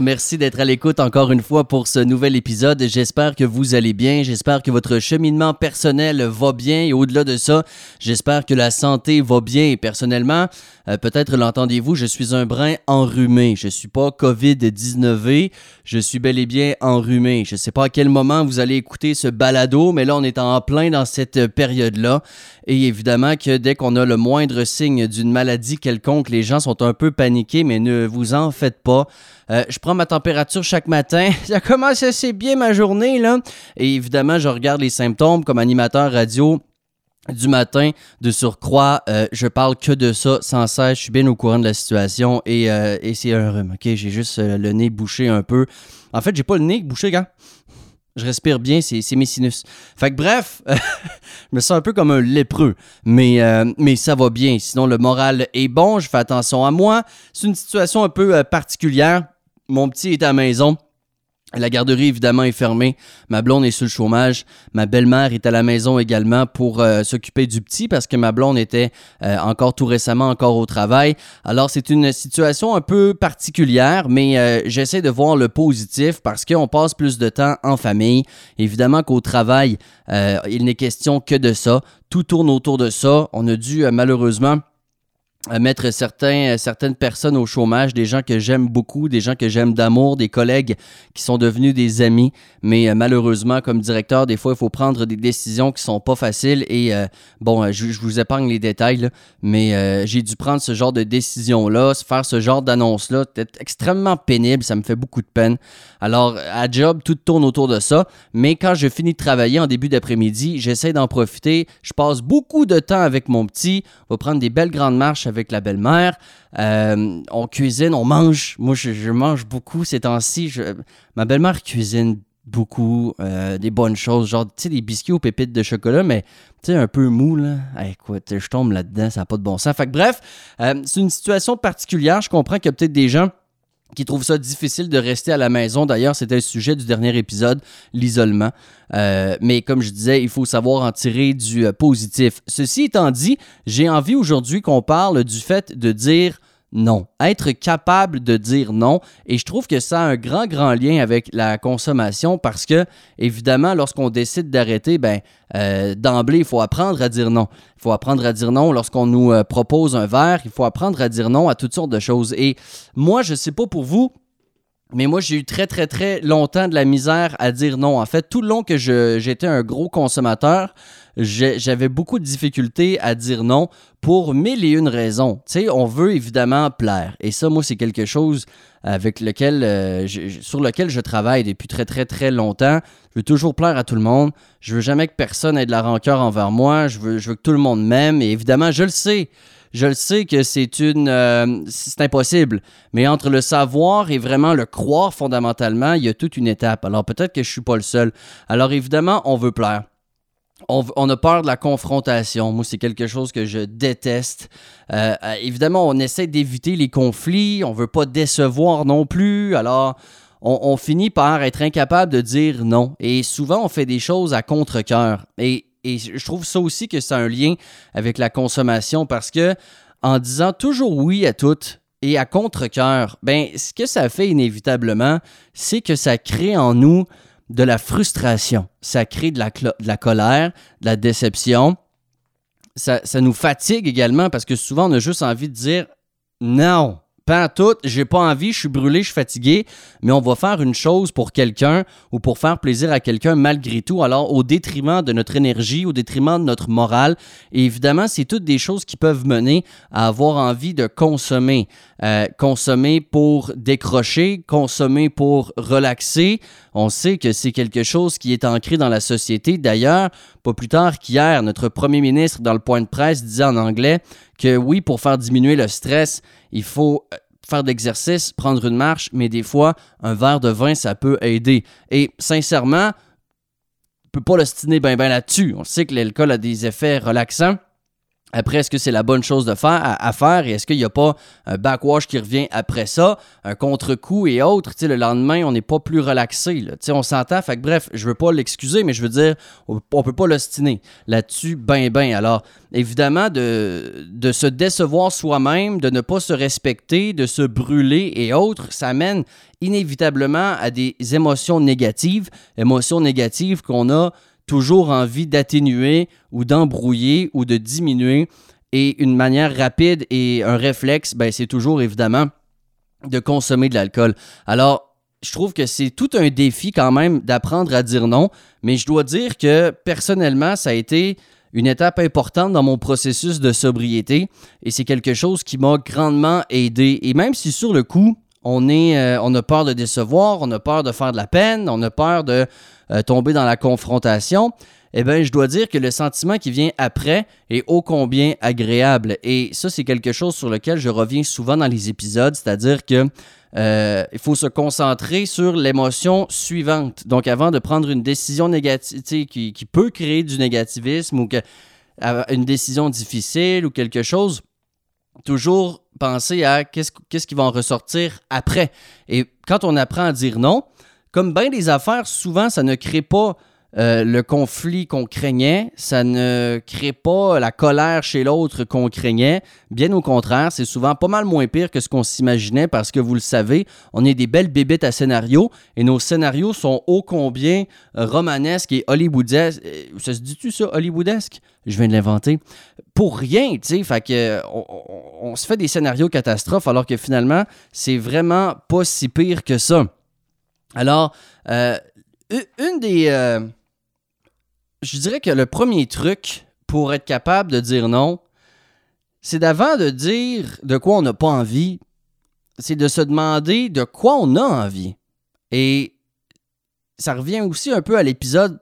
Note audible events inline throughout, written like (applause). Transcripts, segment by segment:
Merci d'être à l'écoute encore une fois pour ce nouvel épisode. J'espère que vous allez bien. J'espère que votre cheminement personnel va bien. Et au-delà de ça, j'espère que la santé va bien. Personnellement, euh, peut-être l'entendez-vous, je suis un brin enrhumé. Je suis pas COVID-19, je suis bel et bien enrhumé. Je sais pas à quel moment vous allez écouter ce balado, mais là, on est en plein dans cette période-là. Et évidemment que dès qu'on a le moindre signe d'une maladie quelconque, les gens sont un peu paniqués, mais ne vous en faites pas. Euh, je prends ma température chaque matin. (laughs) Ça commence assez bien ma journée, là. Et évidemment, je regarde les symptômes comme animateur radio du matin de surcroît, euh, je parle que de ça sans cesse, je suis bien au courant de la situation et, euh, c'est un rhume? J'ai juste le nez bouché un peu. En fait, j'ai pas le nez bouché, gars. Je respire bien, c'est mes sinus. Fait que bref, (laughs) je me sens un peu comme un lépreux, mais, mais ça va bien. Sinon, le moral est bon, je fais attention à moi. C'est une situation un peu particulière mon petit est à la maison. La garderie, évidemment, est fermée. Ma blonde est sur le chômage. Ma belle-mère est à la maison également pour euh, s'occuper du petit parce que ma blonde était euh, encore tout récemment encore au travail. Alors, c'est une situation un peu particulière, mais euh, j'essaie de voir le positif parce qu'on passe plus de temps en famille. Évidemment qu'au travail, il n'est question que de ça. Tout tourne autour de ça. On a dû, malheureusement, mettre certains, certaines personnes au chômage, des gens que j'aime beaucoup, des gens que j'aime d'amour, des collègues qui sont devenus des amis. Mais euh, malheureusement, comme directeur, des fois, il faut prendre des décisions qui sont pas faciles. Et euh, bon, euh, je, vous épargne les détails, mais j'ai dû prendre ce genre de décision-là, faire ce genre d'annonce-là. C'est extrêmement pénible, ça me fait beaucoup de peine. Alors, à job, tout tourne autour de ça. Mais quand je finis de travailler en début d'après-midi, j'essaie d'en profiter. Je passe beaucoup de temps avec mon petit. On va prendre des belles grandes marches avec la belle-mère. Euh, on cuisine, on mange. Moi, je, mange beaucoup ces temps-ci. Ma belle-mère cuisine beaucoup euh, des bonnes choses, genre, tu sais, des biscuits aux pépites de chocolat, mais tu sais, un peu mou, là. écoute, je tombe là-dedans, ça n'a pas de bon sens. Fait que bref, euh, c'est une situation particulière. Je comprends qu'il y a peut-être des gens qui trouvent ça difficile de rester à la maison. D'ailleurs, c'était le sujet du dernier épisode, l'isolement. Euh, mais comme je disais, il faut savoir en tirer du euh, positif. Ceci étant dit, j'ai envie aujourd'hui qu'on parle du fait de dire non. Être capable de dire non. Et je trouve que ça a un grand, grand lien avec la consommation parce que, évidemment, lorsqu'on décide d'arrêter, ben, euh, d'emblée, il faut apprendre à dire non. Il faut apprendre à dire non lorsqu'on nous euh, propose un verre. Il faut apprendre à dire non à toutes sortes de choses. Et moi, je ne sais pas pour vous, mais moi, j'ai eu très, très, très longtemps de la misère à dire non. En fait, tout le long que j'étais un gros consommateur, j'avais beaucoup de difficultés à dire non pour mille et une raisons. Tu sais, on veut évidemment plaire. Et ça, moi, c'est quelque chose avec lequel, euh, sur lequel je travaille depuis très, très, très longtemps. Je veux toujours plaire à tout le monde. Je veux jamais que personne ait de la rancœur envers moi. Je veux, je veux que tout le monde m'aime. Et évidemment, je le sais. Je le sais que c'est une, euh, c'est impossible, mais entre le savoir et vraiment le croire fondamentalement, il y a toute une étape. Alors peut-être que je suis pas le seul. Alors évidemment, on veut plaire on, a peur de la confrontation. Moi, c'est quelque chose que je déteste. Euh, euh, évidemment, on essaie d'éviter les conflits. On veut pas décevoir non plus. Alors, on, finit par être incapable de dire non. Et souvent, on fait des choses à contre-coeur. Et, je trouve ça aussi que c'est un lien avec la consommation parce que en disant toujours oui à tout et à contre-coeur, ben, ce que ça fait inévitablement, c'est que ça crée en nous de la frustration, ça crée de la, colère, de la déception. Ça, ça, nous fatigue également parce que souvent on a juste envie de dire non, pas tout, j'ai pas envie, je suis brûlé, je suis fatigué, mais on va faire une chose pour quelqu'un ou pour faire plaisir à quelqu'un malgré tout, alors au détriment de notre énergie, au détriment de notre morale. Et évidemment, c'est toutes des choses qui peuvent mener à avoir envie de consommer. Euh, consommer pour décrocher, consommer pour relaxer. On sait que c'est quelque chose qui est ancré dans la société. D'ailleurs, pas plus tard qu'hier, notre premier ministre, dans le point de presse, disait en anglais que oui, pour faire diminuer le stress, il faut euh, faire d'exercice, prendre une marche, mais des fois, un verre de vin, ça peut aider. Et sincèrement, on peut pas le stiner bien ben là-dessus. On sait que l'alcool a des effets relaxants. Après, est-ce que c'est la bonne chose de faire, à, faire? Et est-ce qu'il n'y a pas un backwash qui revient après ça, un contre-coup et autres? le lendemain, on n'est pas plus relaxé. On s'entend. Fait bref, je veux pas l'excuser, mais je veux dire, on ne peut pas l'ostiner là-dessus, ben, ben. Alors, évidemment, de, de se décevoir soi-même, de ne pas se respecter, de se brûler et autres, ça mène inévitablement à des émotions négatives, émotions négatives qu'on a toujours envie d'atténuer ou d'embrouiller ou de diminuer. Et une manière rapide et un réflexe, ben, c'est toujours évidemment de consommer de l'alcool. Alors, je trouve que c'est tout un défi quand même d'apprendre à dire non, mais je dois dire que personnellement, ça a été une étape importante dans mon processus de sobriété et c'est quelque chose qui m'a grandement aidé. Et même si sur le coup, on, est, euh, a peur de décevoir, on a peur de faire de la peine, on a peur de euh, tomber dans la confrontation, eh bien, je dois dire que le sentiment qui vient après est ô combien agréable. Et ça, c'est quelque chose sur lequel je reviens souvent dans les épisodes, c'est-à-dire que euh, il faut se concentrer sur l'émotion suivante. Donc, avant de prendre une décision négative qui, qui, peut créer du négativisme ou que, une décision difficile ou quelque chose, toujours penser à qu'est-ce, qu'est-ce qui va en ressortir après. Et quand on apprend à dire non, comme bien des affaires, souvent, ça ne crée pas euh, le conflit qu'on craignait, ça ne crée pas la colère chez l'autre qu'on craignait. Bien au contraire, c'est souvent pas mal moins pire que ce qu'on s'imaginait parce que vous le savez, on est des belles bébites à scénario et nos scénarios sont ô combien romanesques et hollywoodesques. Euh, ça se dit-tu ça, hollywoodesque? Je viens de l'inventer. Pour rien, tu sais. Fait que on, se fait des scénarios catastrophes alors que finalement, c'est vraiment pas si pire que ça. Alors, euh, une des je dirais que le premier truc pour être capable de dire non, c'est d'avant de dire de quoi on n'a pas envie, c'est de se demander de quoi on a envie. Et ça revient aussi un peu à l'épisode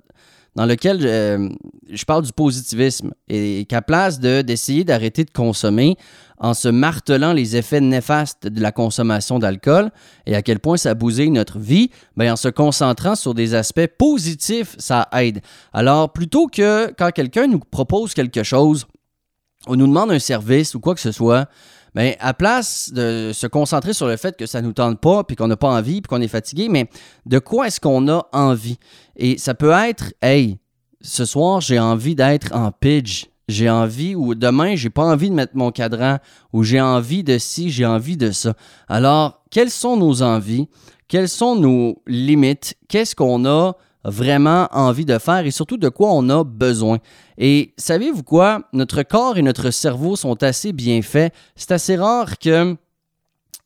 dans lequel euh, je parle du positivisme et qu'à place d'essayer d'arrêter de consommer en se martelant les effets néfastes de la consommation d'alcool et à quel point ça bousille notre vie, bien, en se concentrant sur des aspects positifs, ça aide. Alors, plutôt que quand quelqu'un nous propose quelque chose, ou nous demande un service ou quoi que ce soit, mais à place de se concentrer sur le fait que ça nous tente pas, puis qu'on n'a pas envie, puis qu'on est fatigué, mais de quoi est-ce qu'on a envie? Et ça peut être, hey, ce soir, j'ai envie d'être en pitch. J'ai envie, ou demain, j'ai pas envie de mettre mon cadran, ou j'ai envie de ci, j'ai envie de ça. Alors, quelles sont nos envies? Quelles sont nos limites? Qu'est-ce qu'on a vraiment envie de faire et surtout de quoi on a besoin. Et savez-vous quoi? Notre corps et notre cerveau sont assez bien faits. C'est assez rare que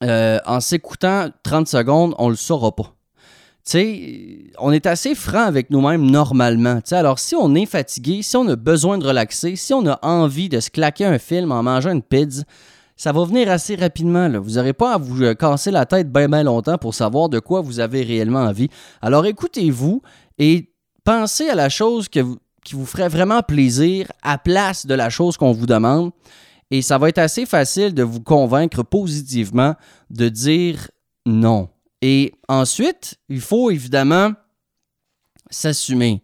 euh, en s'écoutant 30 secondes, on le saura pas. sais, on est assez franc avec nous-mêmes normalement. alors, si on est fatigué, si on a besoin de relaxer, si on a envie de se claquer un film en mangeant une pizza, ça va venir assez rapidement. Vous n'aurez pas à vous euh, casser la tête bien, bien longtemps pour savoir de quoi vous avez réellement envie. Alors écoutez-vous et pensez à la chose qui vous ferait vraiment plaisir à place de la chose qu'on vous demande. Et ça va être assez facile de vous convaincre positivement de dire non. Et ensuite, il faut évidemment s'assumer.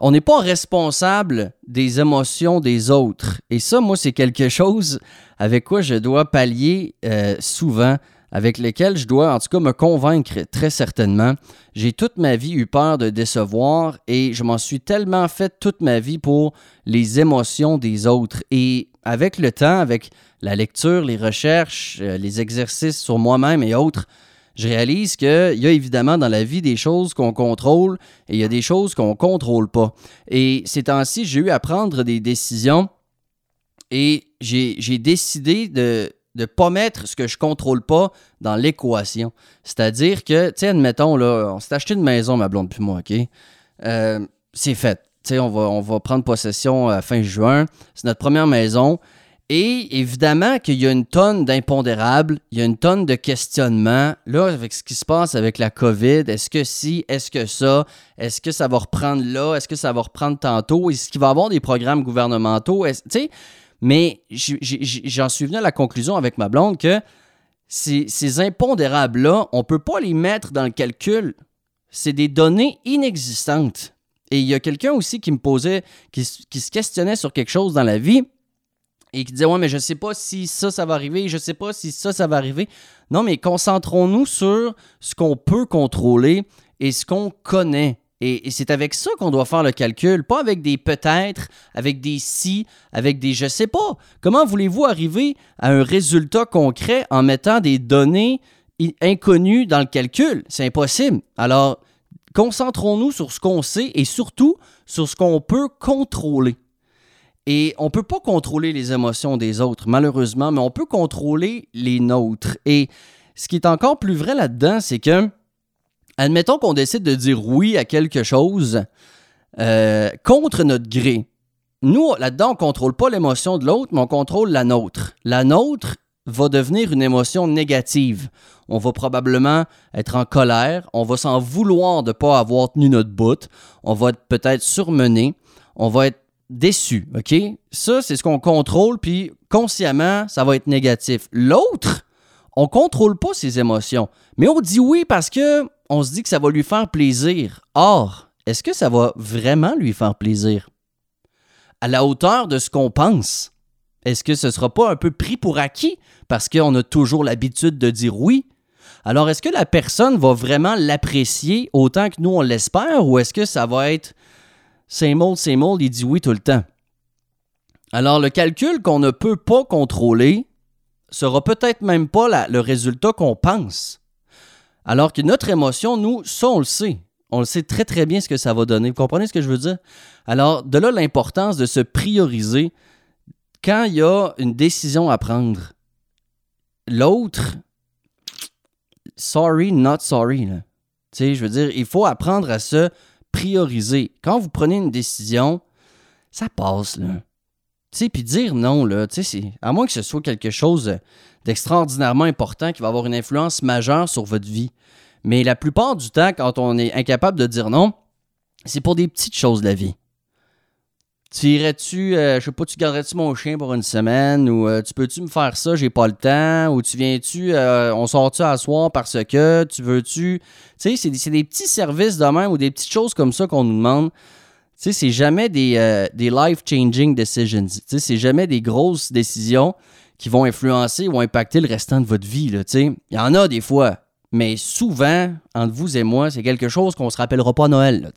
On n'est pas responsable des émotions des autres. Et ça, moi, c'est quelque chose avec quoi je dois pallier euh, souvent avec lesquels je dois en tout cas me convaincre très certainement. J'ai toute ma vie eu peur de décevoir et je m'en suis tellement fait toute ma vie pour les émotions des autres. Et avec le temps, avec la lecture, les recherches, euh, les exercices sur moi-même et autres, je réalise qu'il y a évidemment dans la vie des choses qu'on contrôle et il y a des choses qu'on ne contrôle pas. Et ces temps-ci, j'ai eu à prendre des décisions et j'ai décidé de de pas mettre ce que je contrôle pas dans l'équation. C'est-à-dire que, tu sais, admettons, là, on s'est acheté une maison, ma blonde puis moi, OK? Euh, c'est fait. Tu sais, on va, on va prendre possession à fin juin. C'est notre première maison. Et évidemment qu'il y a une tonne d'impondérables, il y a une tonne de questionnements. Là, avec ce qui se passe avec la COVID, est-ce que si, est-ce que ça, est-ce que ça va reprendre là, est-ce que ça va reprendre tantôt, est-ce qu'il va y avoir des programmes gouvernementaux? Tu sais, mais j'en suis venu à la conclusion avec ma blonde que ces, impondérables-là, on ne peut pas les mettre dans le calcul. C'est des données inexistantes. Et il y a quelqu'un aussi qui me posait, qui, se questionnait sur quelque chose dans la vie. Et qui disait Ouais, mais je sais pas si ça, ça va arriver, je sais pas si ça, ça va arriver. Non, mais concentrons-nous sur ce qu'on peut contrôler et ce qu'on connaît. Et, c'est avec ça qu'on doit faire le calcul, pas avec des peut-être, avec des si, avec des je sais pas. Comment voulez-vous arriver à un résultat concret en mettant des données inconnues dans le calcul? C'est impossible. Alors, concentrons-nous sur ce qu'on sait et surtout sur ce qu'on peut contrôler. Et on ne peut pas contrôler les émotions des autres, malheureusement, mais on peut contrôler les nôtres. Et ce qui est encore plus vrai là-dedans, c'est que, admettons qu'on décide de dire oui à quelque chose euh, contre notre gré. Nous, là-dedans, on ne contrôle pas l'émotion de l'autre, mais on contrôle la nôtre. La nôtre va devenir une émotion négative. On va probablement être en colère, on va s'en vouloir de ne pas avoir tenu notre bout, on va être peut-être surmené, on va être déçu, OK? Ça, c'est ce qu'on contrôle, puis consciemment, ça va être négatif. L'autre, on contrôle pas ses émotions, mais on dit oui parce que on se dit que ça va lui faire plaisir. Or, est-ce que ça va vraiment lui faire plaisir? À la hauteur de ce qu'on pense? Est-ce que ce ne sera pas un peu pris pour acquis parce qu'on a toujours l'habitude de dire oui? Alors, est-ce que la personne va vraiment l'apprécier autant que nous on l'espère ou est-ce que ça va être c'est mold, il dit oui tout le temps. Alors, le calcul qu'on ne peut pas contrôler sera peut-être même pas le résultat qu'on pense. Alors que notre émotion, nous, ça, on le sait. On le sait très, très bien ce que ça va donner. Vous comprenez ce que je veux dire? Alors, de là l'importance de se prioriser quand il y a une décision à prendre. L'autre, sorry, not sorry. Tu sais, je veux dire, il faut apprendre à se prioriser. Quand vous prenez une décision, ça passe, là. Tu puis dire non, là, tu sais, à moins que ce soit quelque chose d'extraordinairement important qui va avoir une influence majeure sur votre vie. Mais la plupart du temps, quand on est incapable de dire non, c'est pour des petites choses de la vie. Tu irais-tu, euh, je sais pas, tu garderais-tu mon chien pour une semaine ou euh, tu peux-tu me faire ça, j'ai pas le temps ou tu viens-tu, euh, on sort-tu à soir parce que tu veux-tu? Tu sais, c'est des, petits services de même ou des petites choses comme ça qu'on nous demande. Tu sais, c'est jamais des, des life-changing decisions. Tu sais, c'est jamais des grosses décisions qui vont influencer ou impacter le restant de votre vie. Tu sais, il y en a des fois mais souvent, entre vous et moi, c'est quelque chose qu'on ne se rappellera pas à Noël.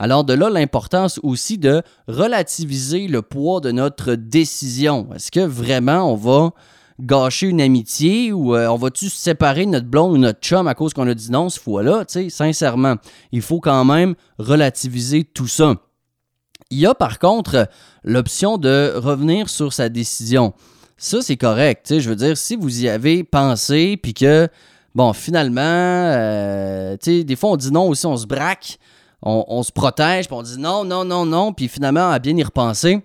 Alors de là, l'importance aussi de relativiser le poids de notre décision. Est-ce que vraiment on va gâcher une amitié ou euh, on va-tu séparer notre blonde ou notre chum à cause qu'on a dit non ce fois-là? Sincèrement, il faut quand même relativiser tout ça. Il y a par contre l'option de revenir sur sa décision. Ça, c'est correct. Je veux dire, si vous y avez pensé, puis que Bon, finalement, euh, tu sais, des fois, on dit non aussi, on se braque, on, se protège, puis on dit non, non, non, non, puis finalement, à bien y repenser,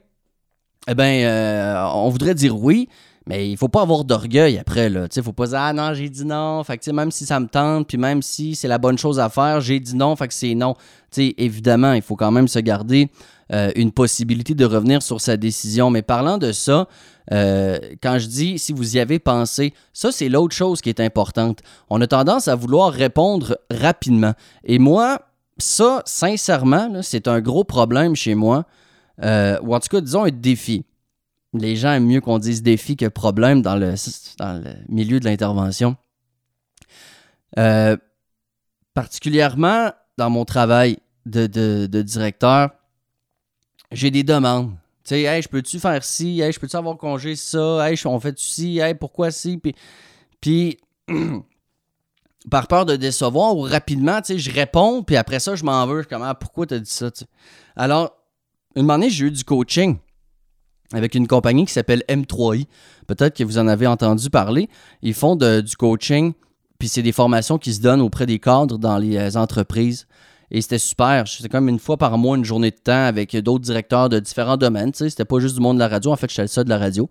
eh bien, euh, on voudrait dire oui, mais il faut pas avoir d'orgueil après, là. Tu faut pas dire, ah non, j'ai dit non. Fait que, même si ça me tente, puis même si c'est la bonne chose à faire, j'ai dit non, fait que c'est non. Tu évidemment, il faut quand même se garder euh, une possibilité de revenir sur sa décision. Mais parlant de ça, euh, quand je dis si vous y avez pensé, ça c'est l'autre chose qui est importante. On a tendance à vouloir répondre rapidement. Et moi, ça, sincèrement, c'est un gros problème chez moi. Euh, ou en tout cas, disons un défi. Les gens aiment mieux qu'on dise défi que problème dans le, dans le milieu de l'intervention. Euh, particulièrement dans mon travail de, de directeur, j'ai des demandes. Tu sais, hey, je peux-tu faire ci? Hey, je peux-tu avoir congé ça? Hey, on fait ci? Pourquoi ci? Puis, puis (clears throat) par peur de décevoir ou rapidement, tu sais, je réponds, puis après ça, je m'en veux. Je suis comme, ah, pourquoi t'as dit ça? Alors, une année, j'ai eu du coaching avec une compagnie qui s'appelle M3i. Peut-être que vous en avez entendu parler. Ils font du coaching, puis c'est des formations qui se donnent auprès des cadres dans les euh, entreprises. Et c'était super. C'était comme une fois par mois, une journée de temps avec d'autres directeurs de différents domaines. C'était pas juste du monde de la radio. En fait, j'étais le seul de la radio.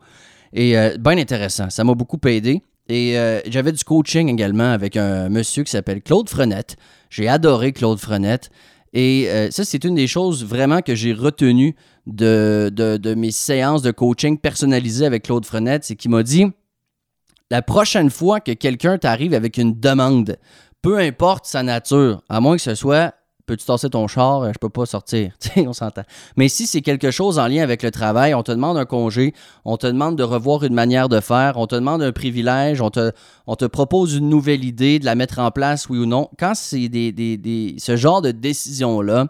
Et euh, bien intéressant. Ça m'a beaucoup aidé. Et euh, j'avais du coaching également avec un monsieur qui s'appelle Claude Frenette. J'ai adoré Claude Frenette. Et euh, ça, c'est une des choses vraiment que j'ai retenues de, de, mes séances de coaching personnalisées avec Claude Frenette. C'est qu'il m'a dit la prochaine fois que quelqu'un t'arrive avec une demande, peu importe sa nature, à moins que ce soit peux-tu tasser ton char? Euh, je peux pas sortir. (laughs) on s'entend. Mais si c'est quelque chose en lien avec le travail, on te demande un congé, on te demande de revoir une manière de faire, on te demande un privilège, on te, on te propose une nouvelle idée, de la mettre en place, oui ou non. Quand c'est des, ce genre de décision-là,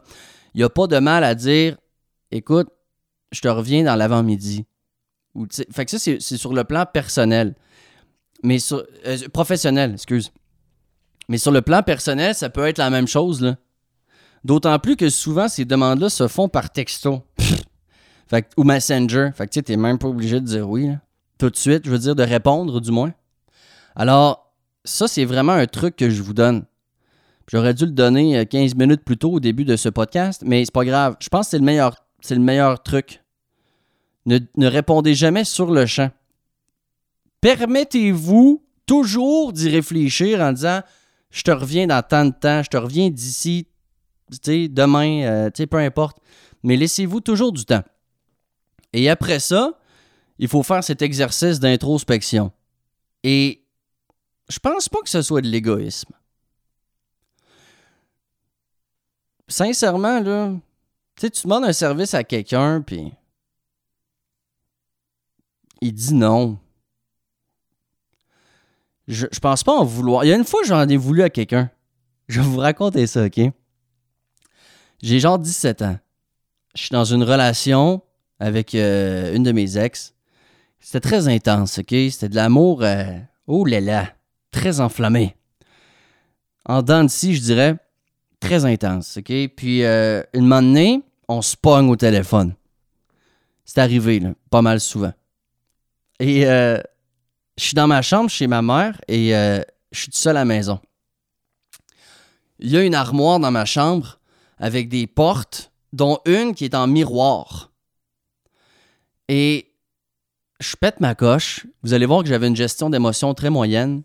il n'y a pas de mal à dire écoute, je te reviens dans l'avant-midi. Fait que ça, c'est sur le plan personnel. Mais sur. Euh, professionnel, excuse. Mais sur le plan personnel, ça peut être la même chose, là. D'autant plus que souvent, ces demandes-là se font par texto. (laughs) ou Messenger. Fait que tu n'es même pas obligé de dire oui, Tout de suite, je veux dire, de répondre, du moins. Alors, ça, c'est vraiment un truc que je vous donne. J'aurais dû le donner 15 euh, minutes plus tôt au début de ce podcast, mais c'est pas grave. Je pense que c'est le meilleur, c'est le meilleur truc. Ne, ne répondez jamais sur le champ. Permettez-vous toujours d'y réfléchir en disant je te reviens dans tant de temps, je te reviens d'ici, demain, euh, peu importe. Mais laissez-vous toujours du temps. Et après ça, il faut faire cet exercice d'introspection. Et je pense pas que ce soit de l'égoïsme. Sincèrement, là, tu demandes un service à quelqu'un, puis il dit non. Je, je pense pas en vouloir. Il y a une fois, j'en ai voulu à quelqu'un. Je vais vous raconter ça, OK? J'ai genre 17 ans. Je suis dans une relation avec euh, une de mes ex. C'était très intense, OK? C'était de l'amour, euh, oh là là, très enflammé. En dents de scie, je dirais, très intense, OK? Puis, euh, une moment on se pogne au téléphone. C'est arrivé, là, pas mal souvent. Et je suis dans ma chambre chez ma mère et euh, je suis tout seul à la maison. Il y a une armoire dans ma chambre avec des portes, dont une qui est en miroir. Et je pète ma coche. Vous allez voir que j'avais une gestion d'émotion très moyenne.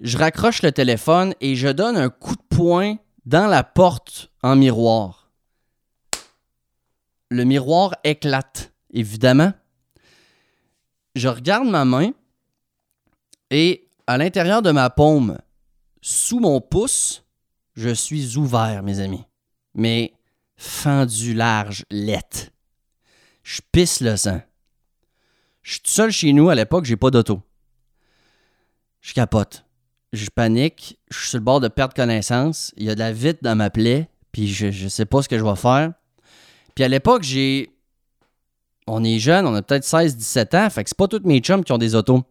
Je raccroche le téléphone et je donne un coup de poing dans la porte en miroir. Le miroir éclate, évidemment. Je regarde ma main et à l'intérieur de ma paume, sous mon pouce, je suis ouvert, mes amis. Mais fendu large, lette. Je pisse le sang. Je suis tout seul chez nous à l'époque, j'ai pas d'auto. Je capote. Je panique. Je suis sur le bord de perdre connaissance. Il y a de la vite dans ma plaie. Puis je, je sais pas ce que je vais faire. Puis à l'époque, j'ai. On est jeune, on a peut-être 16-17 ans. Fait que c'est pas tous mes chums qui ont des autos.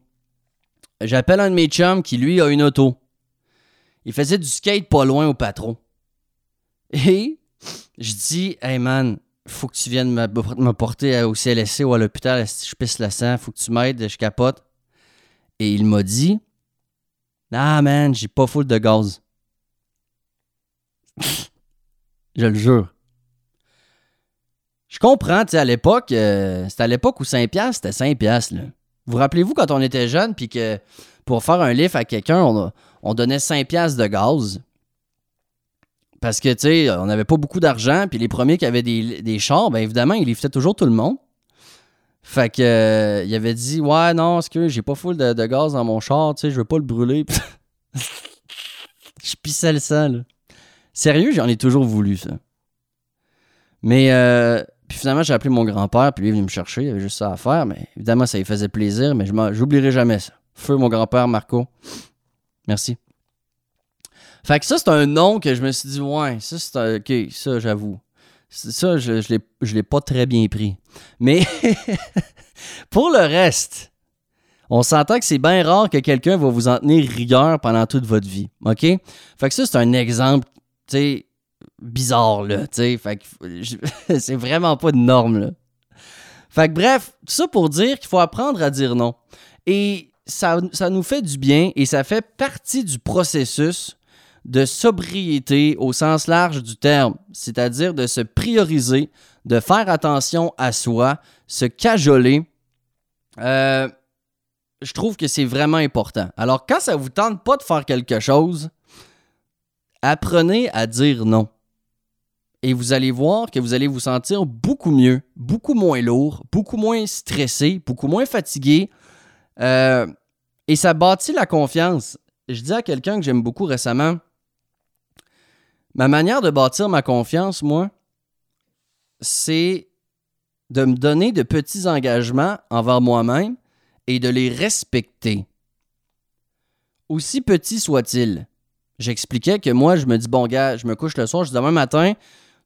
J'appelle un de mes chums qui, lui, a une auto. Il faisait du skate pas loin au patron. Et je dis, hey man, faut que tu viennes me, porter au CLSC ou à l'hôpital je pisse le sang, faut que tu m'aides, je capote. Et il m'a dit, ah man, j'ai pas full de gaz. je le jure. Je comprends, tu sais, à l'époque, euh, c'était à l'époque où 5$, c'était 5$, là. Vous rappelez-vous quand on était jeune, puis que pour faire un lift à quelqu'un, on, donnait 5 piastres de gaz. Parce que, tu sais, on n'avait pas beaucoup d'argent, puis les premiers qui avaient des, des chars, bien évidemment, ils liftaient toujours tout le monde. Fait que, euh, il avait dit, ouais, non, ce que j'ai pas full de, gaz dans mon char, tu sais, je veux pas le brûler. (laughs) je pissais le sang, là. Sérieux, j'en ai toujours voulu, ça. Mais, euh, puis finalement, j'ai appelé mon grand-père, puis lui est venu me chercher. Il avait juste ça à faire, mais évidemment, ça lui faisait plaisir, mais je n'oublierai jamais ça. Feu, mon grand-père, Marco. Merci. Fait que ça, c'est un nom que je me suis dit, ouais, ça, c'est un... OK, ça, j'avoue. Ça, je, je ne l'ai pas très bien pris. Mais (laughs) pour le reste, on s'entend que c'est bien rare que quelqu'un va vous en tenir rigueur pendant toute votre vie. OK? Fait que ça, c'est un exemple, tu sais, bizarre, là, tu sais. Fait que (laughs) c'est vraiment pas de norme, là. Fait que bref, tout ça pour dire qu'il faut apprendre à dire non. Et ça, ça nous fait du bien et ça fait partie du processus de sobriété au sens large du terme, c'est-à-dire de se prioriser, de faire attention à soi, se cajoler. Euh, je trouve que c'est vraiment important. Alors, quand ça vous tente pas de faire quelque chose, apprenez à dire non et vous allez voir que vous allez vous sentir beaucoup mieux, beaucoup moins lourd, beaucoup moins stressé, beaucoup moins fatigué. Euh, et ça bâtit la confiance. Je dis à quelqu'un que j'aime beaucoup récemment, Ma manière de bâtir ma confiance, moi, c'est de me donner de petits engagements envers moi-même et de les respecter. Aussi petits soient-ils. J'expliquais que moi, je me dis, bon, gars, je me couche le soir, je dis demain matin,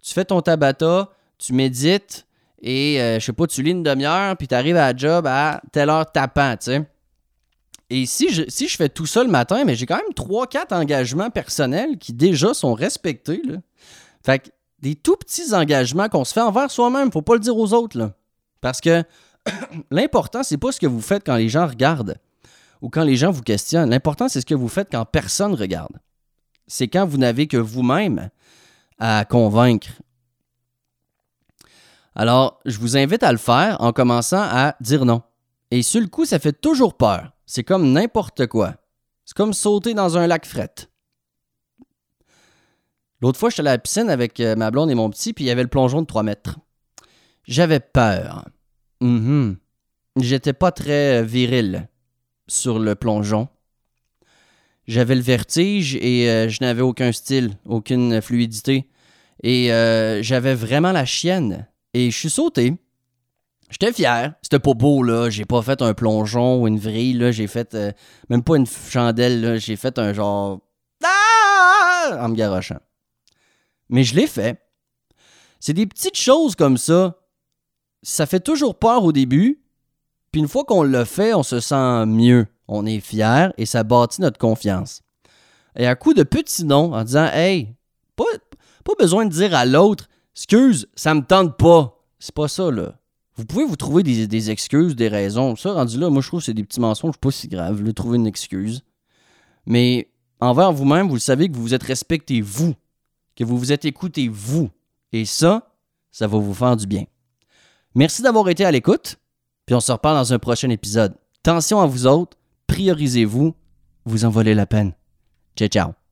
tu fais ton tabata, tu médites et, euh, je sais pas, tu lis une demi-heure, puis tu arrives à la job à telle heure tapant, tu sais. Et si je, si je fais tout ça le matin, mais j'ai quand même 3-4 engagements personnels qui déjà sont respectés. Là. Fait que des tout petits engagements qu'on se fait envers soi-même, faut pas le dire aux autres. Là. Parce que (clears throat) l'important, c'est pas ce que vous faites quand les gens regardent ou quand les gens vous questionnent. L'important, c'est ce que vous faites quand personne regarde. C'est quand vous n'avez que vous-même à convaincre. Alors, je vous invite à le faire en commençant à dire non. Et sur le coup, ça fait toujours peur. C'est comme n'importe quoi. C'est comme sauter dans un lac fret. L'autre fois, j'étais à la piscine avec euh, ma blonde et mon petit, puis il y avait le plongeon de 3 mètres. J'avais peur. Mhm. J'étais pas très euh, viril sur le plongeon. J'avais le vertige et euh, je n'avais aucun style, aucune fluidité. Et j'avais vraiment la chienne. Et je suis sauté. J'étais fier. C'était pas beau, là. J'ai pas fait un plongeon ou une vrille, là. J'ai fait euh, même pas une chandelle, là. J'ai fait un genre. Ah! En me garochant. Mais je l'ai fait. C'est des petites choses comme ça. Ça fait toujours peur au début. Puis une fois qu'on l'a fait, on se sent mieux. On est fier et ça bâtit notre confiance. Et à coup de petits noms, en disant Hey, pas, pas besoin de dire à l'autre Excuse, ça me tente pas. C'est pas ça, là. Vous pouvez vous trouver des, excuses, des raisons. Ça, rendu là, moi, je trouve que c'est des petits mensonges pas si graves, le trouver une excuse. Mais envers vous-même, vous le savez que vous vous êtes respecté, vous. Que vous vous êtes écouté, vous. Et ça, ça va vous faire du bien. Merci d'avoir été à l'écoute. Puis on se reparle dans un prochain épisode. Attention à vous autres. Priorisez-vous. Vous en valez la peine. Ciao, ciao.